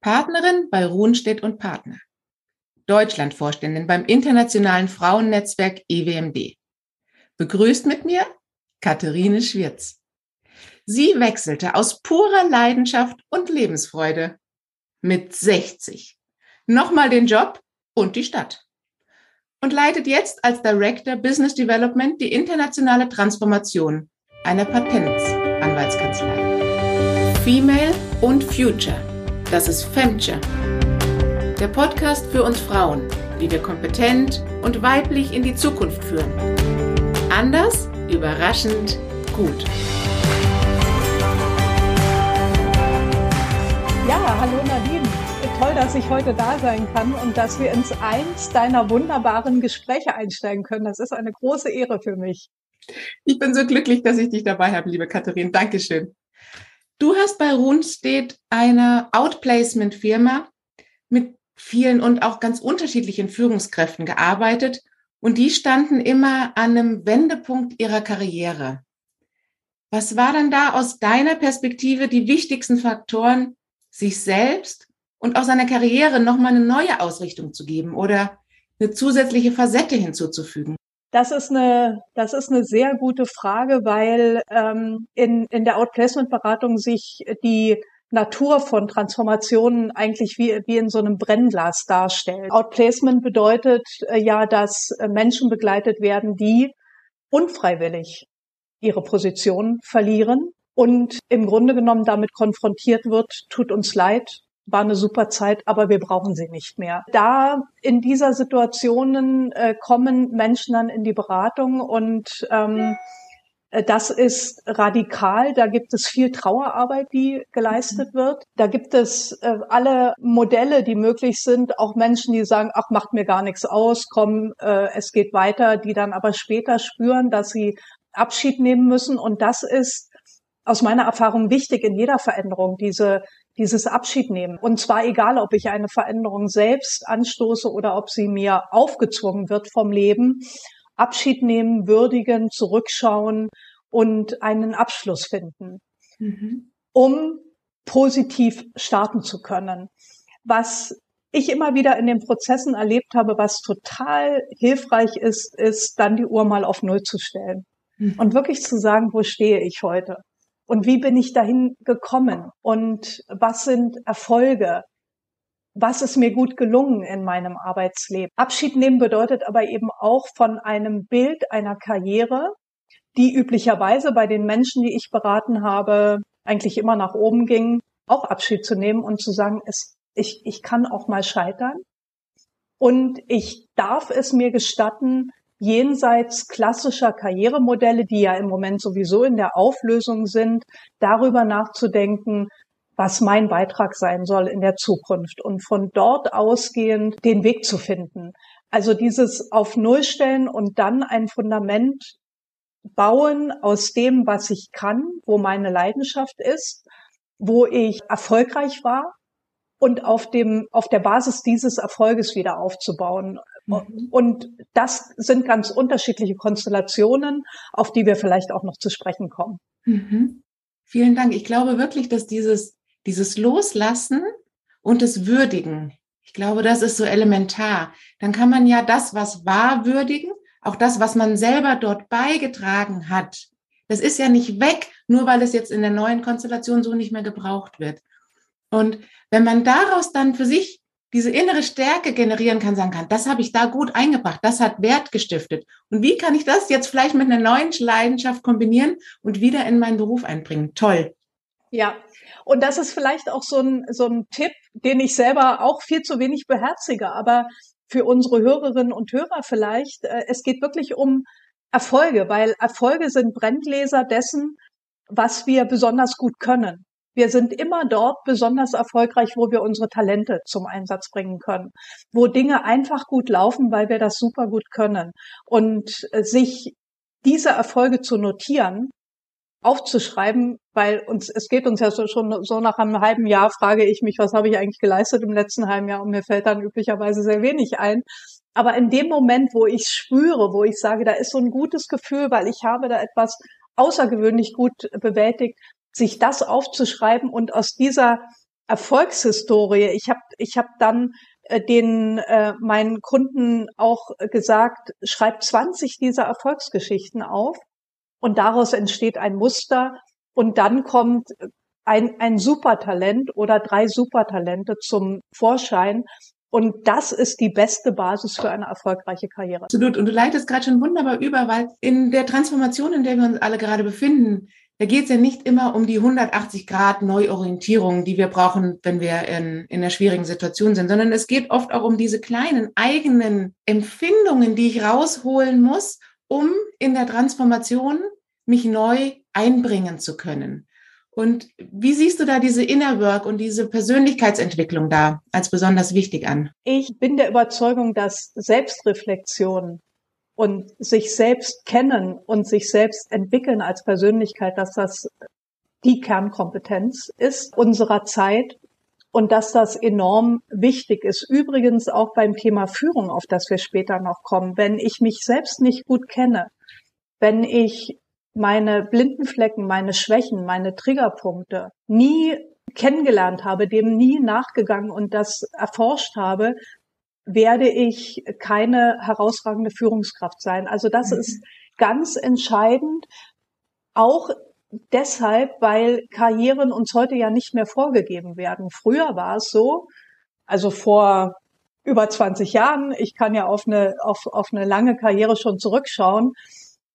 Partnerin bei Ruhnstedt und Partner. Deutschlandvorständin beim internationalen Frauennetzwerk EWMD. Begrüßt mit mir Katharine Schwirz. Sie wechselte aus purer Leidenschaft und Lebensfreude mit 60 nochmal den Job und die Stadt und leitet jetzt als Director Business Development die internationale Transformation einer Patentsanwaltskanzlei. Female und Future. Das ist Femture. Der Podcast für uns Frauen, wie wir kompetent und weiblich in die Zukunft führen. Anders, überraschend, gut. Ja, hallo Nadine toll, dass ich heute da sein kann und dass wir ins eins deiner wunderbaren Gespräche einsteigen können. Das ist eine große Ehre für mich. Ich bin so glücklich, dass ich dich dabei habe, liebe Katharin. Dankeschön. Du hast bei Runstedt eine Outplacement-Firma mit vielen und auch ganz unterschiedlichen Führungskräften gearbeitet und die standen immer an einem Wendepunkt ihrer Karriere. Was war dann da aus deiner Perspektive die wichtigsten Faktoren, sich selbst und auch seiner Karriere nochmal eine neue Ausrichtung zu geben oder eine zusätzliche Facette hinzuzufügen? Das ist eine, das ist eine sehr gute Frage, weil ähm, in, in der Outplacement-Beratung sich die Natur von Transformationen eigentlich wie, wie in so einem Brennglas darstellt. Outplacement bedeutet äh, ja, dass äh, Menschen begleitet werden, die unfreiwillig ihre Position verlieren und im Grunde genommen damit konfrontiert wird, tut uns leid, war eine super Zeit, aber wir brauchen sie nicht mehr. Da in dieser Situation äh, kommen Menschen dann in die Beratung und ähm, äh, das ist radikal. Da gibt es viel Trauerarbeit, die geleistet mhm. wird. Da gibt es äh, alle Modelle, die möglich sind. Auch Menschen, die sagen, ach, macht mir gar nichts aus, komm, äh, es geht weiter, die dann aber später spüren, dass sie Abschied nehmen müssen. Und das ist aus meiner Erfahrung wichtig in jeder Veränderung, diese dieses Abschied nehmen. Und zwar egal, ob ich eine Veränderung selbst anstoße oder ob sie mir aufgezwungen wird vom Leben. Abschied nehmen, würdigen, zurückschauen und einen Abschluss finden, mhm. um positiv starten zu können. Was ich immer wieder in den Prozessen erlebt habe, was total hilfreich ist, ist dann die Uhr mal auf Null zu stellen mhm. und wirklich zu sagen, wo stehe ich heute? Und wie bin ich dahin gekommen? Und was sind Erfolge? Was ist mir gut gelungen in meinem Arbeitsleben? Abschied nehmen bedeutet aber eben auch von einem Bild einer Karriere, die üblicherweise bei den Menschen, die ich beraten habe, eigentlich immer nach oben ging, auch Abschied zu nehmen und zu sagen, es, ich, ich kann auch mal scheitern. Und ich darf es mir gestatten, jenseits klassischer Karrieremodelle, die ja im Moment sowieso in der Auflösung sind, darüber nachzudenken, was mein Beitrag sein soll in der Zukunft und von dort ausgehend den Weg zu finden. Also dieses auf Null stellen und dann ein Fundament bauen aus dem, was ich kann, wo meine Leidenschaft ist, wo ich erfolgreich war und auf dem, auf der Basis dieses Erfolges wieder aufzubauen. Mhm. Und das sind ganz unterschiedliche Konstellationen, auf die wir vielleicht auch noch zu sprechen kommen. Mhm. Vielen Dank. Ich glaube wirklich, dass dieses, dieses Loslassen und das Würdigen, ich glaube, das ist so elementar. Dann kann man ja das, was war, würdigen, auch das, was man selber dort beigetragen hat. Das ist ja nicht weg, nur weil es jetzt in der neuen Konstellation so nicht mehr gebraucht wird. Und wenn man daraus dann für sich diese innere Stärke generieren kann, sagen kann, das habe ich da gut eingebracht, das hat Wert gestiftet. Und wie kann ich das jetzt vielleicht mit einer neuen Leidenschaft kombinieren und wieder in meinen Beruf einbringen? Toll. Ja, und das ist vielleicht auch so ein, so ein Tipp, den ich selber auch viel zu wenig beherzige, aber für unsere Hörerinnen und Hörer vielleicht, äh, es geht wirklich um Erfolge, weil Erfolge sind Brenngläser dessen, was wir besonders gut können. Wir sind immer dort besonders erfolgreich, wo wir unsere Talente zum Einsatz bringen können, wo Dinge einfach gut laufen, weil wir das super gut können. Und äh, sich diese Erfolge zu notieren, aufzuschreiben, weil uns, es geht uns ja so, schon so nach einem halben Jahr, frage ich mich, was habe ich eigentlich geleistet im letzten halben Jahr und mir fällt dann üblicherweise sehr wenig ein. Aber in dem Moment, wo ich spüre, wo ich sage, da ist so ein gutes Gefühl, weil ich habe da etwas außergewöhnlich gut bewältigt, sich das aufzuschreiben und aus dieser Erfolgshistorie. Ich habe ich hab dann äh, den äh, meinen Kunden auch gesagt, schreib 20 dieser Erfolgsgeschichten auf und daraus entsteht ein Muster und dann kommt ein, ein Supertalent oder drei Supertalente zum Vorschein. Und das ist die beste Basis für eine erfolgreiche Karriere. Absolut. Und du leitest gerade schon wunderbar über, weil in der Transformation, in der wir uns alle gerade befinden, da geht es ja nicht immer um die 180 Grad Neuorientierung, die wir brauchen, wenn wir in, in einer schwierigen Situation sind, sondern es geht oft auch um diese kleinen eigenen Empfindungen, die ich rausholen muss, um in der Transformation mich neu einbringen zu können. Und wie siehst du da diese Inner Work und diese Persönlichkeitsentwicklung da als besonders wichtig an? Ich bin der Überzeugung, dass Selbstreflexion und sich selbst kennen und sich selbst entwickeln als Persönlichkeit, dass das die Kernkompetenz ist unserer Zeit und dass das enorm wichtig ist. Übrigens auch beim Thema Führung, auf das wir später noch kommen. Wenn ich mich selbst nicht gut kenne, wenn ich meine blinden Flecken, meine Schwächen, meine Triggerpunkte nie kennengelernt habe, dem nie nachgegangen und das erforscht habe, werde ich keine herausragende Führungskraft sein. Also das mhm. ist ganz entscheidend, auch deshalb, weil Karrieren uns heute ja nicht mehr vorgegeben werden. Früher war es so, also vor über 20 Jahren, ich kann ja auf eine, auf, auf eine lange Karriere schon zurückschauen,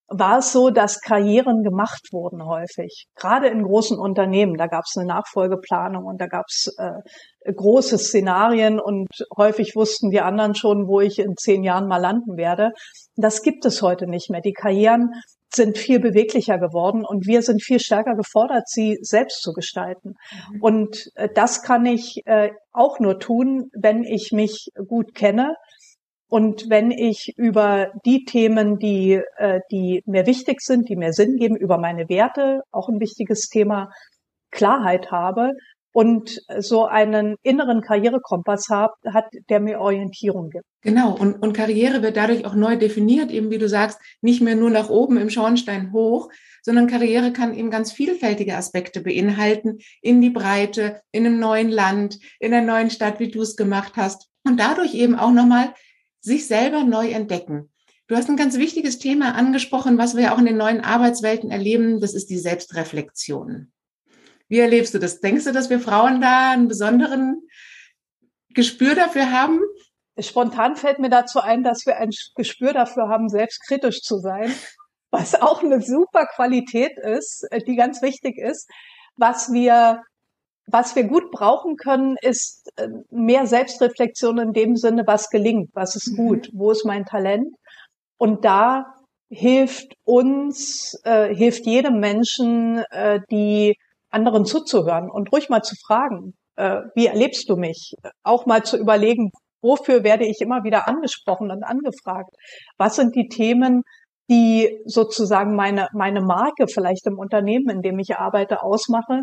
war es so, dass Karrieren gemacht wurden häufig. Gerade in großen Unternehmen, da gab es eine Nachfolgeplanung und da gab es äh, große Szenarien und häufig wussten die anderen schon, wo ich in zehn Jahren mal landen werde. Das gibt es heute nicht mehr. Die Karrieren sind viel beweglicher geworden und wir sind viel stärker gefordert, sie selbst zu gestalten. Mhm. Und äh, das kann ich äh, auch nur tun, wenn ich mich gut kenne und wenn ich über die Themen, die, äh, die mir wichtig sind, die mir Sinn geben, über meine Werte, auch ein wichtiges Thema, Klarheit habe und so einen inneren Karrierekompass habe, hat, der mir Orientierung gibt. Genau, und, und Karriere wird dadurch auch neu definiert, eben wie du sagst, nicht mehr nur nach oben im Schornstein hoch, sondern Karriere kann eben ganz vielfältige Aspekte beinhalten, in die Breite, in einem neuen Land, in einer neuen Stadt, wie du es gemacht hast. Und dadurch eben auch nochmal sich selber neu entdecken. Du hast ein ganz wichtiges Thema angesprochen, was wir auch in den neuen Arbeitswelten erleben. Das ist die Selbstreflexion. Wie erlebst du das? Denkst du, dass wir Frauen da einen besonderen Gespür dafür haben? Spontan fällt mir dazu ein, dass wir ein Gespür dafür haben, selbstkritisch zu sein, was auch eine super Qualität ist, die ganz wichtig ist. Was wir was wir gut brauchen können, ist äh, mehr Selbstreflexion in dem Sinne, was gelingt, was ist mhm. gut, wo ist mein Talent. Und da hilft uns, äh, hilft jedem Menschen, äh, die anderen zuzuhören und ruhig mal zu fragen, äh, wie erlebst du mich? Auch mal zu überlegen, wofür werde ich immer wieder angesprochen und angefragt? Was sind die Themen, die sozusagen meine, meine Marke vielleicht im Unternehmen, in dem ich arbeite, ausmache?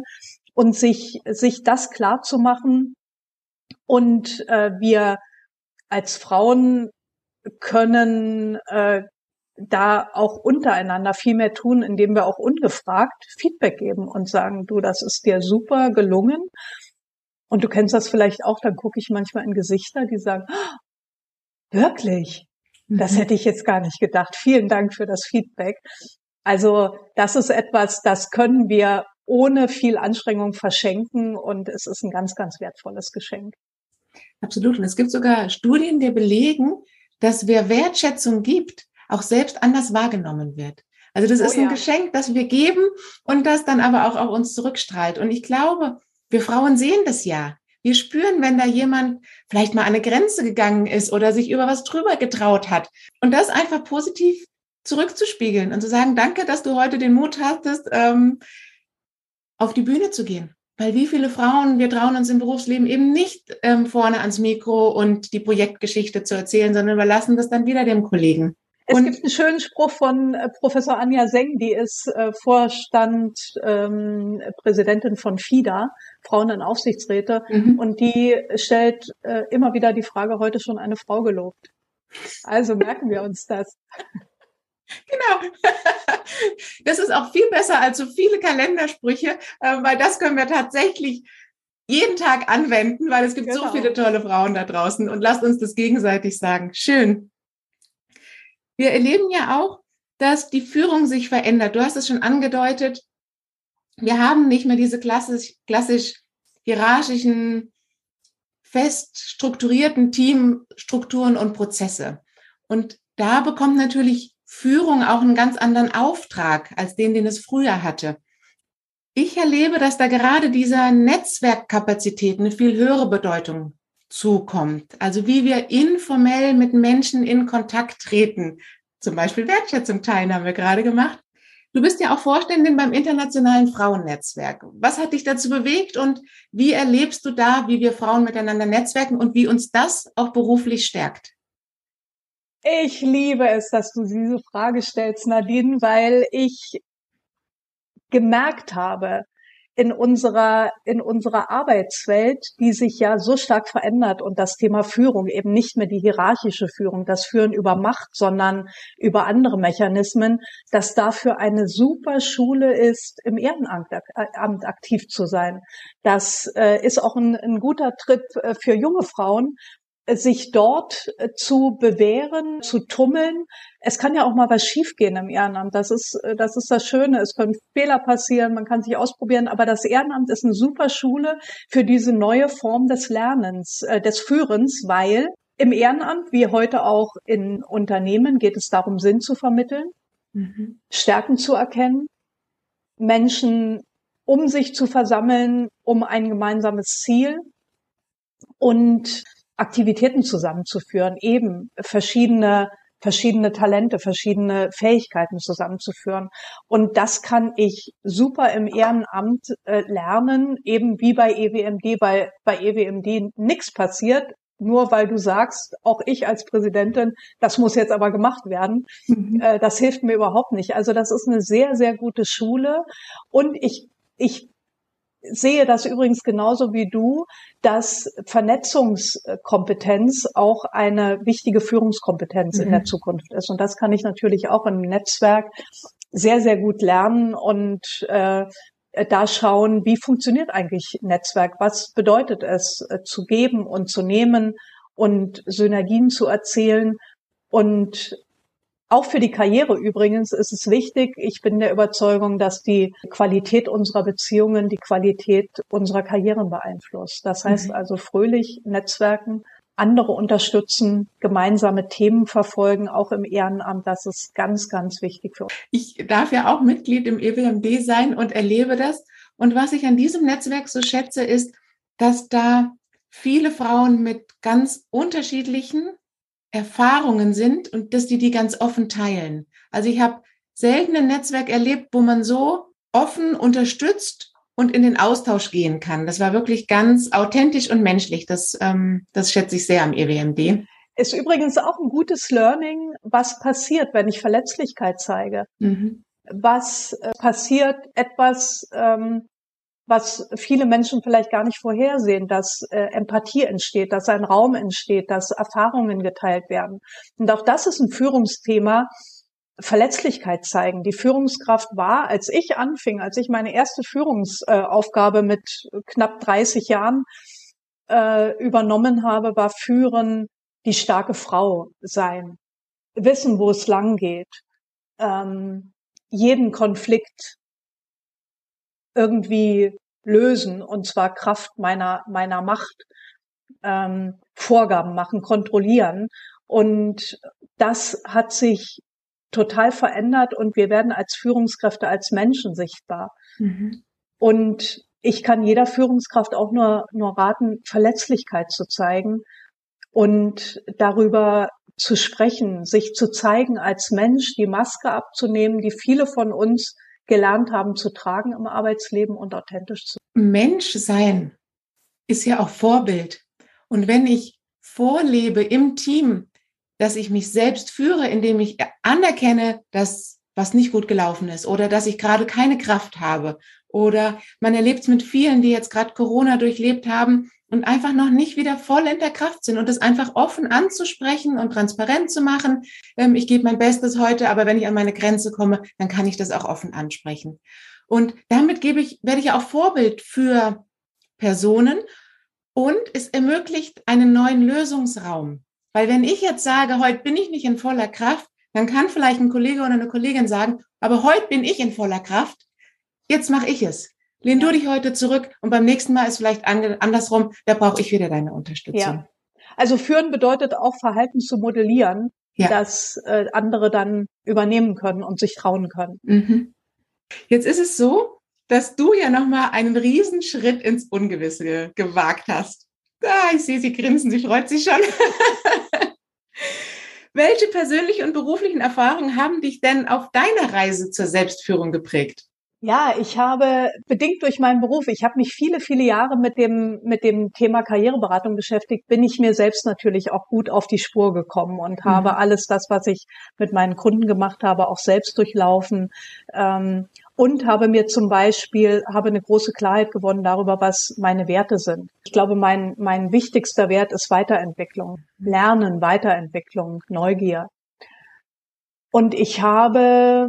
Und sich, sich das klar zu machen. Und äh, wir als Frauen können äh, da auch untereinander viel mehr tun, indem wir auch ungefragt Feedback geben und sagen, du, das ist dir super gelungen. Und du kennst das vielleicht auch, dann gucke ich manchmal in Gesichter, die sagen, oh, wirklich, das mhm. hätte ich jetzt gar nicht gedacht. Vielen Dank für das Feedback. Also das ist etwas, das können wir ohne viel Anstrengung verschenken und es ist ein ganz, ganz wertvolles Geschenk. Absolut. Und es gibt sogar Studien, die belegen, dass wer Wertschätzung gibt, auch selbst anders wahrgenommen wird. Also das oh, ist ein ja. Geschenk, das wir geben und das dann aber auch auf uns zurückstrahlt. Und ich glaube, wir Frauen sehen das ja. Wir spüren, wenn da jemand vielleicht mal an eine Grenze gegangen ist oder sich über was drüber getraut hat. Und das einfach positiv zurückzuspiegeln und zu sagen, danke, dass du heute den Mut hattest, ähm, auf die Bühne zu gehen. Weil wie viele Frauen, wir trauen uns im Berufsleben eben nicht ähm, vorne ans Mikro und die Projektgeschichte zu erzählen, sondern überlassen das dann wieder dem Kollegen. Es und gibt einen schönen Spruch von äh, Professor Anja Seng, die ist äh, Vorstand, ähm, Präsidentin von FIDA, Frauen in Aufsichtsräte, mhm. und die stellt äh, immer wieder die Frage, heute schon eine Frau gelobt. Also merken wir uns das. Genau. Das ist auch viel besser als so viele Kalendersprüche, äh, weil das können wir tatsächlich jeden Tag anwenden, weil es gibt genau. so viele tolle Frauen da draußen und lasst uns das gegenseitig sagen. Schön. Wir erleben ja auch, dass die Führung sich verändert. Du hast es schon angedeutet. Wir haben nicht mehr diese klassisch, klassisch hierarchischen, fest strukturierten Teamstrukturen und Prozesse. Und da bekommt natürlich Führung auch einen ganz anderen Auftrag als den, den es früher hatte. Ich erlebe, dass da gerade dieser Netzwerkkapazität eine viel höhere Bedeutung zukommt. Also wie wir informell mit Menschen in Kontakt treten. Zum Beispiel Wertschätzung teilen haben wir gerade gemacht. Du bist ja auch Vorständin beim Internationalen Frauennetzwerk. Was hat dich dazu bewegt und wie erlebst du da, wie wir Frauen miteinander netzwerken und wie uns das auch beruflich stärkt? Ich liebe es, dass du diese Frage stellst, Nadine, weil ich gemerkt habe, in unserer, in unserer Arbeitswelt, die sich ja so stark verändert und das Thema Führung eben nicht mehr die hierarchische Führung, das Führen über Macht, sondern über andere Mechanismen, dass dafür eine super Schule ist, im Ehrenamt aktiv zu sein. Das äh, ist auch ein, ein guter Trip äh, für junge Frauen, sich dort äh, zu bewähren, zu tummeln. Es kann ja auch mal was schiefgehen im Ehrenamt. Das ist, äh, das ist das Schöne. Es können Fehler passieren, man kann sich ausprobieren, aber das Ehrenamt ist eine super Schule für diese neue Form des Lernens, äh, des Führens, weil im Ehrenamt, wie heute auch in Unternehmen, geht es darum, Sinn zu vermitteln, mhm. Stärken zu erkennen, Menschen um sich zu versammeln, um ein gemeinsames Ziel und Aktivitäten zusammenzuführen, eben verschiedene verschiedene Talente, verschiedene Fähigkeiten zusammenzuführen. Und das kann ich super im Ehrenamt äh, lernen, eben wie bei EWMD, weil bei EWMD nichts passiert, nur weil du sagst, auch ich als Präsidentin, das muss jetzt aber gemacht werden. Mhm. Äh, das hilft mir überhaupt nicht. Also das ist eine sehr, sehr gute Schule. Und ich, ich sehe das übrigens genauso wie du, dass Vernetzungskompetenz auch eine wichtige Führungskompetenz mhm. in der mhm. Zukunft ist. Und das kann ich natürlich auch im Netzwerk sehr, sehr gut lernen und äh, da schauen, wie funktioniert eigentlich Netzwerk? Was bedeutet es, äh, zu geben und zu nehmen und Synergien zu erzählen? Und auch für die Karriere übrigens ist es wichtig. Ich bin der Überzeugung, dass die Qualität unserer Beziehungen die Qualität unserer Karrieren beeinflusst. Das heißt mhm. also fröhlich Netzwerken, andere unterstützen, gemeinsame Themen verfolgen, auch im Ehrenamt. Das ist ganz, ganz wichtig für uns. Ich darf ja auch Mitglied im EWMD sein und erlebe das. Und was ich an diesem Netzwerk so schätze, ist, dass da viele Frauen mit ganz unterschiedlichen Erfahrungen sind und dass die die ganz offen teilen. Also ich habe selten ein Netzwerk erlebt, wo man so offen unterstützt und in den Austausch gehen kann. Das war wirklich ganz authentisch und menschlich. Das, ähm, das schätze ich sehr am EWMD. Ist übrigens auch ein gutes Learning, was passiert, wenn ich Verletzlichkeit zeige. Mhm. Was äh, passiert etwas, ähm, was viele Menschen vielleicht gar nicht vorhersehen, dass äh, Empathie entsteht, dass ein Raum entsteht, dass Erfahrungen geteilt werden. Und auch das ist ein Führungsthema, Verletzlichkeit zeigen. Die Führungskraft war, als ich anfing, als ich meine erste Führungsaufgabe mit knapp 30 Jahren äh, übernommen habe, war Führen die starke Frau sein, wissen, wo es lang geht, ähm, jeden Konflikt irgendwie lösen, und zwar Kraft meiner, meiner Macht, ähm, Vorgaben machen, kontrollieren. Und das hat sich total verändert und wir werden als Führungskräfte, als Menschen sichtbar. Mhm. Und ich kann jeder Führungskraft auch nur, nur raten, Verletzlichkeit zu zeigen und darüber zu sprechen, sich zu zeigen als Mensch, die Maske abzunehmen, die viele von uns gelernt haben zu tragen im Arbeitsleben und authentisch zu. Mensch sein ist ja auch Vorbild. Und wenn ich vorlebe im Team, dass ich mich selbst führe, indem ich anerkenne, dass was nicht gut gelaufen ist oder dass ich gerade keine Kraft habe oder man erlebt es mit vielen, die jetzt gerade Corona durchlebt haben, und einfach noch nicht wieder voll in der Kraft sind und das einfach offen anzusprechen und transparent zu machen. Ähm, ich gebe mein Bestes heute, aber wenn ich an meine Grenze komme, dann kann ich das auch offen ansprechen. Und damit gebe ich, werde ich auch Vorbild für Personen und es ermöglicht einen neuen Lösungsraum. Weil wenn ich jetzt sage, heute bin ich nicht in voller Kraft, dann kann vielleicht ein Kollege oder eine Kollegin sagen, aber heute bin ich in voller Kraft, jetzt mache ich es. Lehn du dich heute zurück und beim nächsten Mal ist vielleicht andersrum, da brauche ich wieder deine Unterstützung. Ja. Also führen bedeutet auch Verhalten zu modellieren, ja. das äh, andere dann übernehmen können und sich trauen können. Mhm. Jetzt ist es so, dass du ja nochmal einen Riesenschritt ins Ungewisse gewagt hast. Ah, ich sehe sie grinsen, sie freut sich schon. Welche persönlichen und beruflichen Erfahrungen haben dich denn auf deiner Reise zur Selbstführung geprägt? Ja, ich habe bedingt durch meinen Beruf, ich habe mich viele, viele Jahre mit dem, mit dem Thema Karriereberatung beschäftigt, bin ich mir selbst natürlich auch gut auf die Spur gekommen und mhm. habe alles das, was ich mit meinen Kunden gemacht habe, auch selbst durchlaufen. Ähm, und habe mir zum Beispiel, habe eine große Klarheit gewonnen darüber, was meine Werte sind. Ich glaube, mein, mein wichtigster Wert ist Weiterentwicklung, Lernen, Weiterentwicklung, Neugier. Und ich habe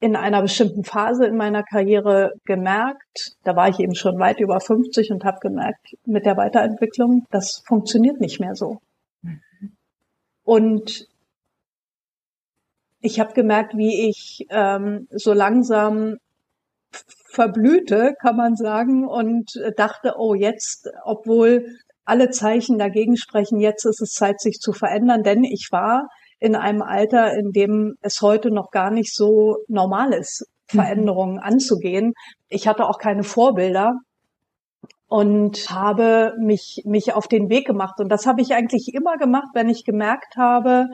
in einer bestimmten Phase in meiner Karriere gemerkt, da war ich eben schon weit über 50 und habe gemerkt, mit der Weiterentwicklung, das funktioniert nicht mehr so. Und ich habe gemerkt, wie ich ähm, so langsam verblühte, kann man sagen, und dachte, oh, jetzt, obwohl alle Zeichen dagegen sprechen, jetzt ist es Zeit, sich zu verändern, denn ich war in einem Alter, in dem es heute noch gar nicht so normal ist, mhm. Veränderungen mhm. anzugehen. Ich hatte auch keine Vorbilder und habe mich, mich auf den Weg gemacht. Und das habe ich eigentlich immer gemacht, wenn ich gemerkt habe,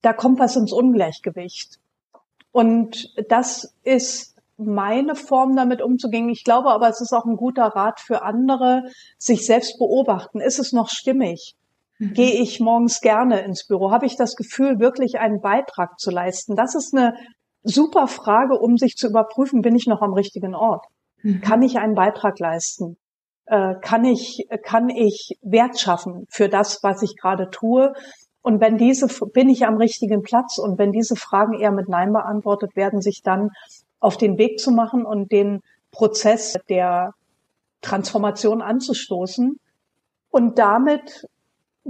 da kommt was ins Ungleichgewicht. Und das ist meine Form damit umzugehen. Ich glaube aber, es ist auch ein guter Rat für andere, sich selbst beobachten. Ist es noch stimmig? Mhm. Gehe ich morgens gerne ins Büro? Habe ich das Gefühl, wirklich einen Beitrag zu leisten? Das ist eine super Frage, um sich zu überprüfen, bin ich noch am richtigen Ort? Mhm. Kann ich einen Beitrag leisten? Äh, kann ich, kann ich Wert schaffen für das, was ich gerade tue? Und wenn diese, bin ich am richtigen Platz? Und wenn diese Fragen eher mit Nein beantwortet werden, sich dann auf den Weg zu machen und den Prozess der Transformation anzustoßen und damit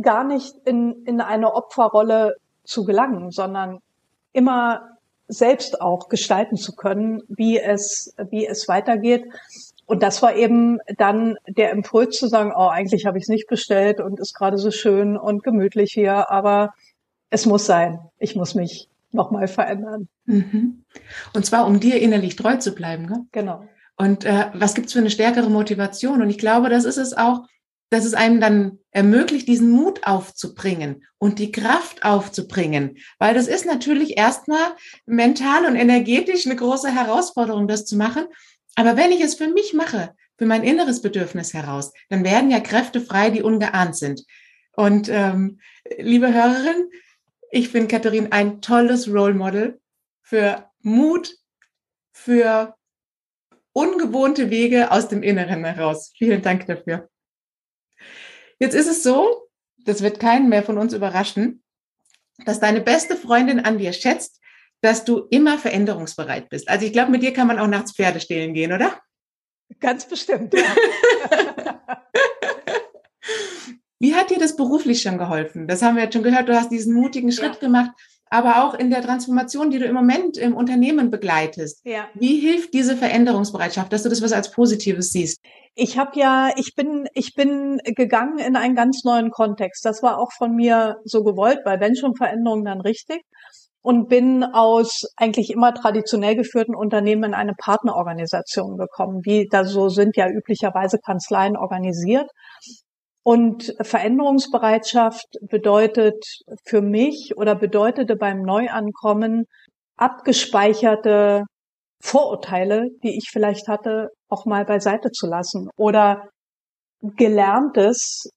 gar nicht in, in eine Opferrolle zu gelangen, sondern immer selbst auch gestalten zu können, wie es, wie es weitergeht. Und das war eben dann der Impuls zu sagen, oh, eigentlich habe ich es nicht bestellt und ist gerade so schön und gemütlich hier, aber es muss sein. Ich muss mich nochmal verändern. Mhm. Und zwar, um dir innerlich treu zu bleiben. Gell? Genau. Und äh, was gibt's für eine stärkere Motivation? Und ich glaube, das ist es auch, dass es einem dann ermöglicht, diesen Mut aufzubringen und die Kraft aufzubringen. Weil das ist natürlich erstmal mental und energetisch eine große Herausforderung, das zu machen. Aber wenn ich es für mich mache, für mein inneres Bedürfnis heraus, dann werden ja Kräfte frei, die ungeahnt sind. Und ähm, liebe Hörerin, ich finde Katharin ein tolles Role Model für Mut, für ungewohnte Wege aus dem Inneren heraus. Vielen Dank dafür. Jetzt ist es so, das wird keinen mehr von uns überraschen, dass deine beste Freundin an dir schätzt, dass du immer veränderungsbereit bist. Also ich glaube, mit dir kann man auch nachts Pferde stehlen gehen, oder? Ganz bestimmt. Ja. Wie hat dir das beruflich schon geholfen? Das haben wir jetzt schon gehört. Du hast diesen mutigen Schritt ja. gemacht, aber auch in der Transformation, die du im Moment im Unternehmen begleitest. Ja. Wie hilft diese Veränderungsbereitschaft, dass du das was als Positives siehst? Ich habe ja, ich bin, ich bin gegangen in einen ganz neuen Kontext. Das war auch von mir so gewollt, weil wenn schon Veränderung, dann richtig. Und bin aus eigentlich immer traditionell geführten Unternehmen in eine Partnerorganisation gekommen. Wie da so sind ja üblicherweise Kanzleien organisiert. Und Veränderungsbereitschaft bedeutet für mich oder bedeutete beim Neuankommen abgespeicherte Vorurteile, die ich vielleicht hatte, auch mal beiseite zu lassen oder gelerntes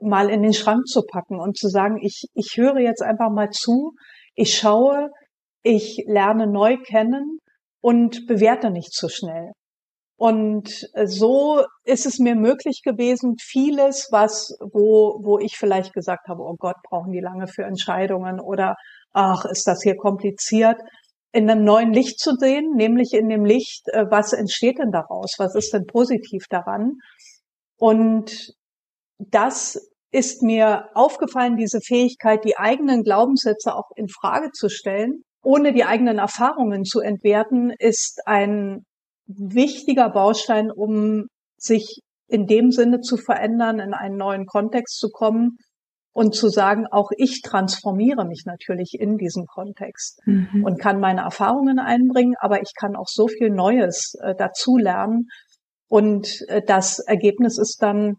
mal in den Schrank zu packen und zu sagen, ich, ich höre jetzt einfach mal zu, ich schaue, ich lerne neu kennen und bewerte nicht zu schnell. Und so ist es mir möglich gewesen, vieles, was, wo, wo ich vielleicht gesagt habe, oh Gott, brauchen die lange für Entscheidungen oder ach, ist das hier kompliziert, in einem neuen Licht zu sehen, nämlich in dem Licht, äh, was entsteht denn daraus? Was ist denn positiv daran? Und das ist mir aufgefallen, diese Fähigkeit, die eigenen Glaubenssätze auch in Frage zu stellen, ohne die eigenen Erfahrungen zu entwerten, ist ein wichtiger Baustein, um sich in dem Sinne zu verändern, in einen neuen Kontext zu kommen und zu sagen, auch ich transformiere mich natürlich in diesem Kontext mhm. und kann meine Erfahrungen einbringen, aber ich kann auch so viel Neues äh, dazu lernen. Und äh, das Ergebnis ist dann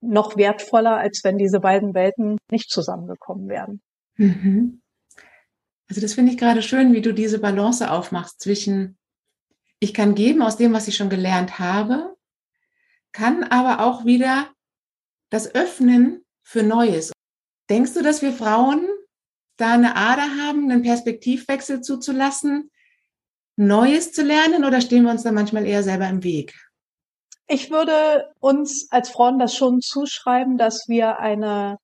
noch wertvoller, als wenn diese beiden Welten nicht zusammengekommen wären. Mhm. Also das finde ich gerade schön, wie du diese Balance aufmachst zwischen, ich kann geben aus dem, was ich schon gelernt habe, kann aber auch wieder das öffnen für Neues. Denkst du, dass wir Frauen da eine Ader haben, einen Perspektivwechsel zuzulassen, Neues zu lernen oder stehen wir uns da manchmal eher selber im Weg? Ich würde uns als Frauen das schon zuschreiben, dass wir eine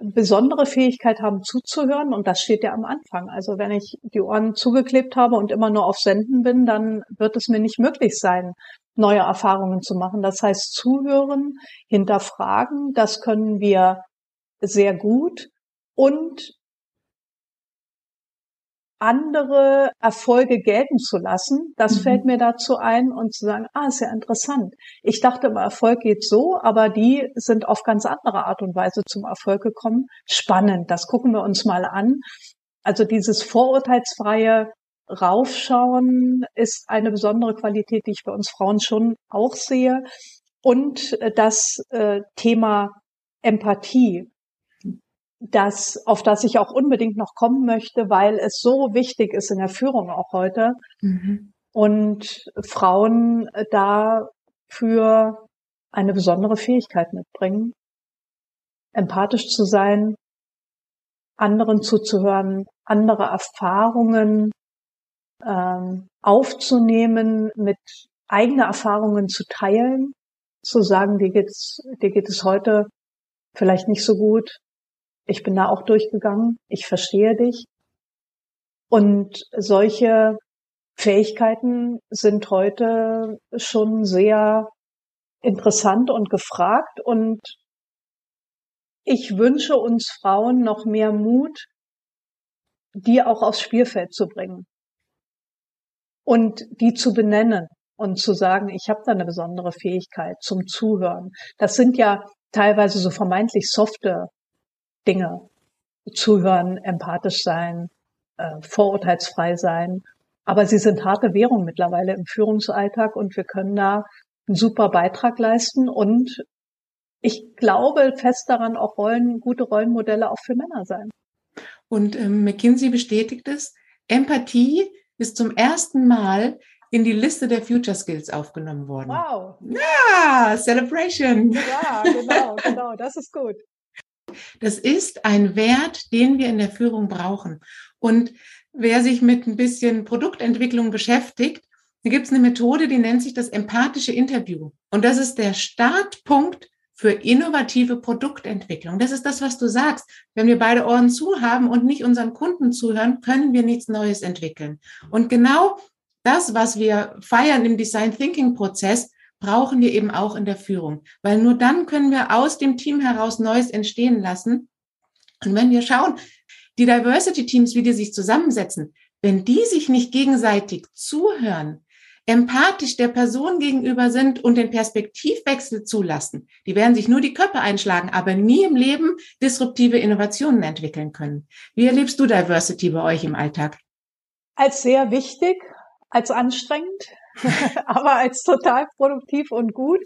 besondere Fähigkeit haben zuzuhören und das steht ja am Anfang. Also wenn ich die Ohren zugeklebt habe und immer nur auf Senden bin, dann wird es mir nicht möglich sein, neue Erfahrungen zu machen. Das heißt, zuhören, hinterfragen, das können wir sehr gut und andere Erfolge gelten zu lassen. Das mhm. fällt mir dazu ein und zu sagen, ah, ist ja interessant. Ich dachte immer, Erfolg geht so, aber die sind auf ganz andere Art und Weise zum Erfolg gekommen. Spannend, das gucken wir uns mal an. Also dieses vorurteilsfreie Raufschauen ist eine besondere Qualität, die ich bei uns Frauen schon auch sehe. Und das äh, Thema Empathie das, auf das ich auch unbedingt noch kommen möchte, weil es so wichtig ist in der Führung auch heute. Mhm. Und Frauen dafür eine besondere Fähigkeit mitbringen, empathisch zu sein, anderen zuzuhören, andere Erfahrungen ähm, aufzunehmen, mit eigene Erfahrungen zu teilen, zu sagen, dir geht's, dir geht es heute vielleicht nicht so gut, ich bin da auch durchgegangen. Ich verstehe dich. Und solche Fähigkeiten sind heute schon sehr interessant und gefragt. Und ich wünsche uns Frauen noch mehr Mut, die auch aufs Spielfeld zu bringen und die zu benennen und zu sagen, ich habe da eine besondere Fähigkeit zum Zuhören. Das sind ja teilweise so vermeintlich softe Dinge. Zuhören, empathisch sein, äh, vorurteilsfrei sein. Aber sie sind harte Währung mittlerweile im Führungsalltag und wir können da einen super Beitrag leisten und ich glaube fest daran, auch Rollen, gute Rollenmodelle auch für Männer sein. Und ähm, McKinsey bestätigt es, Empathie ist zum ersten Mal in die Liste der Future Skills aufgenommen worden. Wow. Ja, Celebration. Ja, genau, genau, das ist gut. Das ist ein Wert, den wir in der Führung brauchen. Und wer sich mit ein bisschen Produktentwicklung beschäftigt, da gibt es eine Methode, die nennt sich das empathische Interview. Und das ist der Startpunkt für innovative Produktentwicklung. Das ist das, was du sagst. Wenn wir beide Ohren zu haben und nicht unseren Kunden zuhören, können wir nichts Neues entwickeln. Und genau das, was wir feiern im Design Thinking Prozess, brauchen wir eben auch in der Führung, weil nur dann können wir aus dem Team heraus Neues entstehen lassen. Und wenn wir schauen, die Diversity Teams, wie die sich zusammensetzen, wenn die sich nicht gegenseitig zuhören, empathisch der Person gegenüber sind und den Perspektivwechsel zulassen, die werden sich nur die Köpfe einschlagen, aber nie im Leben disruptive Innovationen entwickeln können. Wie erlebst du Diversity bei euch im Alltag? Als sehr wichtig, als anstrengend, aber als total produktiv und gut.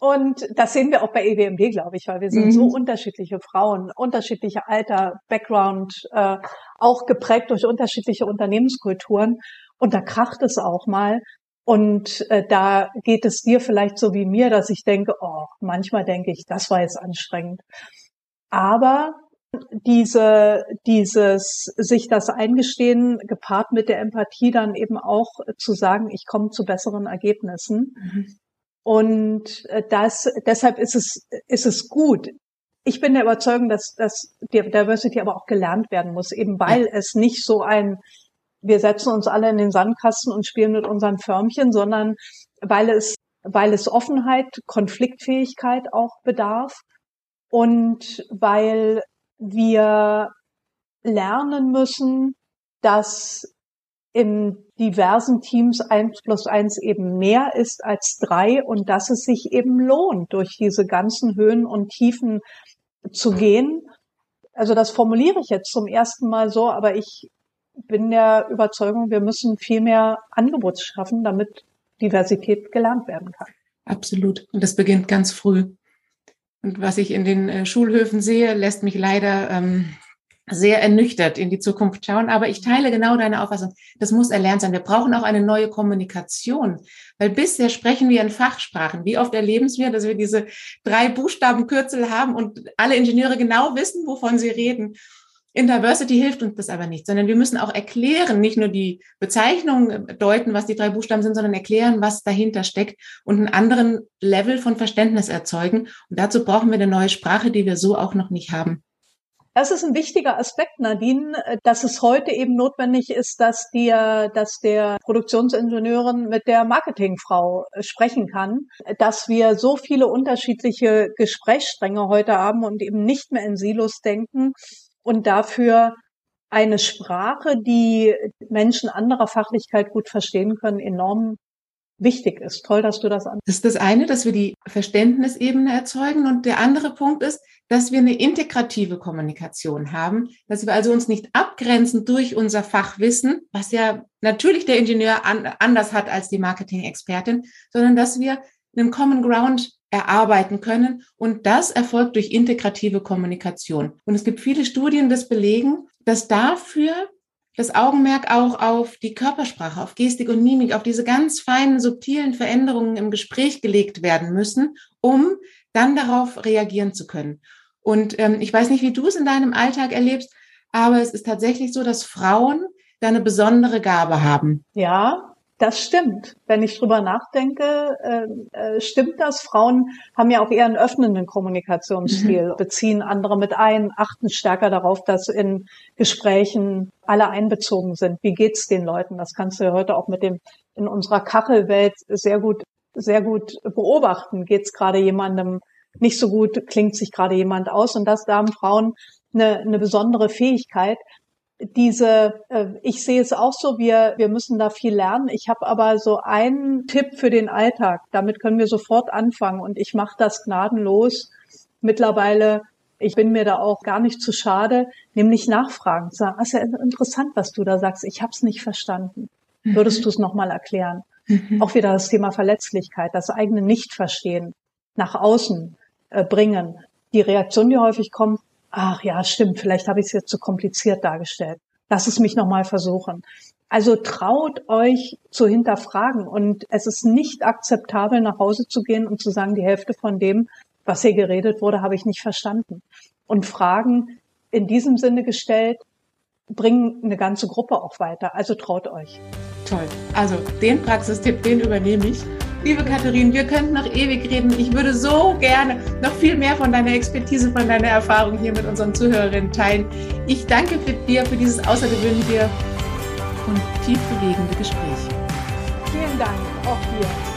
Und das sehen wir auch bei EWMD, glaube ich, weil wir sind mhm. so unterschiedliche Frauen, unterschiedliche Alter, Background, äh, auch geprägt durch unterschiedliche Unternehmenskulturen. Und da kracht es auch mal. Und äh, da geht es dir vielleicht so wie mir, dass ich denke, oh, manchmal denke ich, das war jetzt anstrengend. Aber diese, dieses, sich das eingestehen, gepaart mit der Empathie dann eben auch zu sagen, ich komme zu besseren Ergebnissen. Mhm. Und äh, das, deshalb ist es, ist es gut. Ich bin der Überzeugung, dass, dass die Diversity aber auch gelernt werden muss, eben weil es nicht so ein, wir setzen uns alle in den Sandkasten und spielen mit unseren Förmchen, sondern weil es weil es Offenheit, Konfliktfähigkeit auch bedarf und weil wir lernen müssen, dass in diversen Teams eins plus eins eben mehr ist als drei und dass es sich eben lohnt, durch diese ganzen Höhen und Tiefen zu gehen. Also das formuliere ich jetzt zum ersten Mal so, aber ich bin der Überzeugung, wir müssen viel mehr Angebot schaffen, damit Diversität gelernt werden kann. Absolut. Und das beginnt ganz früh. Und was ich in den äh, Schulhöfen sehe, lässt mich leider ähm, sehr ernüchtert in die Zukunft schauen. Aber ich teile genau deine Auffassung. Das muss erlernt sein. Wir brauchen auch eine neue Kommunikation. Weil bisher sprechen wir in Fachsprachen. Wie oft erleben wir, dass wir diese drei Buchstabenkürzel haben und alle Ingenieure genau wissen, wovon sie reden. In Diversity hilft uns das aber nicht, sondern wir müssen auch erklären, nicht nur die Bezeichnung deuten, was die drei Buchstaben sind, sondern erklären, was dahinter steckt und einen anderen Level von Verständnis erzeugen. Und dazu brauchen wir eine neue Sprache, die wir so auch noch nicht haben. Das ist ein wichtiger Aspekt, Nadine, dass es heute eben notwendig ist, dass der, dass der Produktionsingenieurin mit der Marketingfrau sprechen kann, dass wir so viele unterschiedliche Gesprächsstränge heute haben und eben nicht mehr in Silos denken und dafür eine Sprache, die Menschen anderer Fachlichkeit gut verstehen können, enorm wichtig ist. Toll, dass du das an. Das ist das eine, dass wir die Verständnisebene erzeugen. Und der andere Punkt ist, dass wir eine integrative Kommunikation haben, dass wir also uns nicht abgrenzen durch unser Fachwissen, was ja natürlich der Ingenieur an, anders hat als die Marketing-Expertin, sondern dass wir einen Common Ground erarbeiten können. Und das erfolgt durch integrative Kommunikation. Und es gibt viele Studien, das belegen, dass dafür das Augenmerk auch auf die Körpersprache, auf Gestik und Mimik, auf diese ganz feinen, subtilen Veränderungen im Gespräch gelegt werden müssen, um dann darauf reagieren zu können. Und ähm, ich weiß nicht, wie du es in deinem Alltag erlebst, aber es ist tatsächlich so, dass Frauen da eine besondere Gabe haben. Ja, das stimmt. Wenn ich drüber nachdenke, äh, äh, stimmt das. Frauen haben ja auch eher einen öffnenden Kommunikationsstil, mhm. beziehen andere mit ein, achten stärker darauf, dass in Gesprächen alle einbezogen sind. Wie geht's den Leuten? Das kannst du ja heute auch mit dem in unserer Kachelwelt sehr gut sehr gut beobachten. Geht's gerade jemandem nicht so gut? Klingt sich gerade jemand aus? Und das da haben Frauen eine, eine besondere Fähigkeit, diese, äh, ich sehe es auch so, wir, wir müssen da viel lernen. Ich habe aber so einen Tipp für den Alltag. Damit können wir sofort anfangen und ich mache das gnadenlos. Mittlerweile, ich bin mir da auch gar nicht zu schade, nämlich nachfragen. Sagen, das ist ja interessant, was du da sagst. Ich habe es nicht verstanden. Mhm. Würdest du es nochmal erklären? Mhm. Auch wieder das Thema Verletzlichkeit, das eigene Nicht-Verstehen nach außen äh, bringen. Die Reaktion, die häufig kommt, ach ja, stimmt, vielleicht habe ich es jetzt zu kompliziert dargestellt. Lass es mich nochmal versuchen. Also traut euch zu hinterfragen und es ist nicht akzeptabel, nach Hause zu gehen und zu sagen, die Hälfte von dem, was hier geredet wurde, habe ich nicht verstanden. Und Fragen in diesem Sinne gestellt, bringen eine ganze Gruppe auch weiter. Also traut euch. Toll. Also den Praxistipp, den übernehme ich. Liebe Katharin, wir könnten noch ewig reden. Ich würde so gerne noch viel mehr von deiner Expertise, von deiner Erfahrung hier mit unseren Zuhörerinnen teilen. Ich danke für dir für dieses außergewöhnliche und tief bewegende Gespräch. Vielen Dank, auch dir.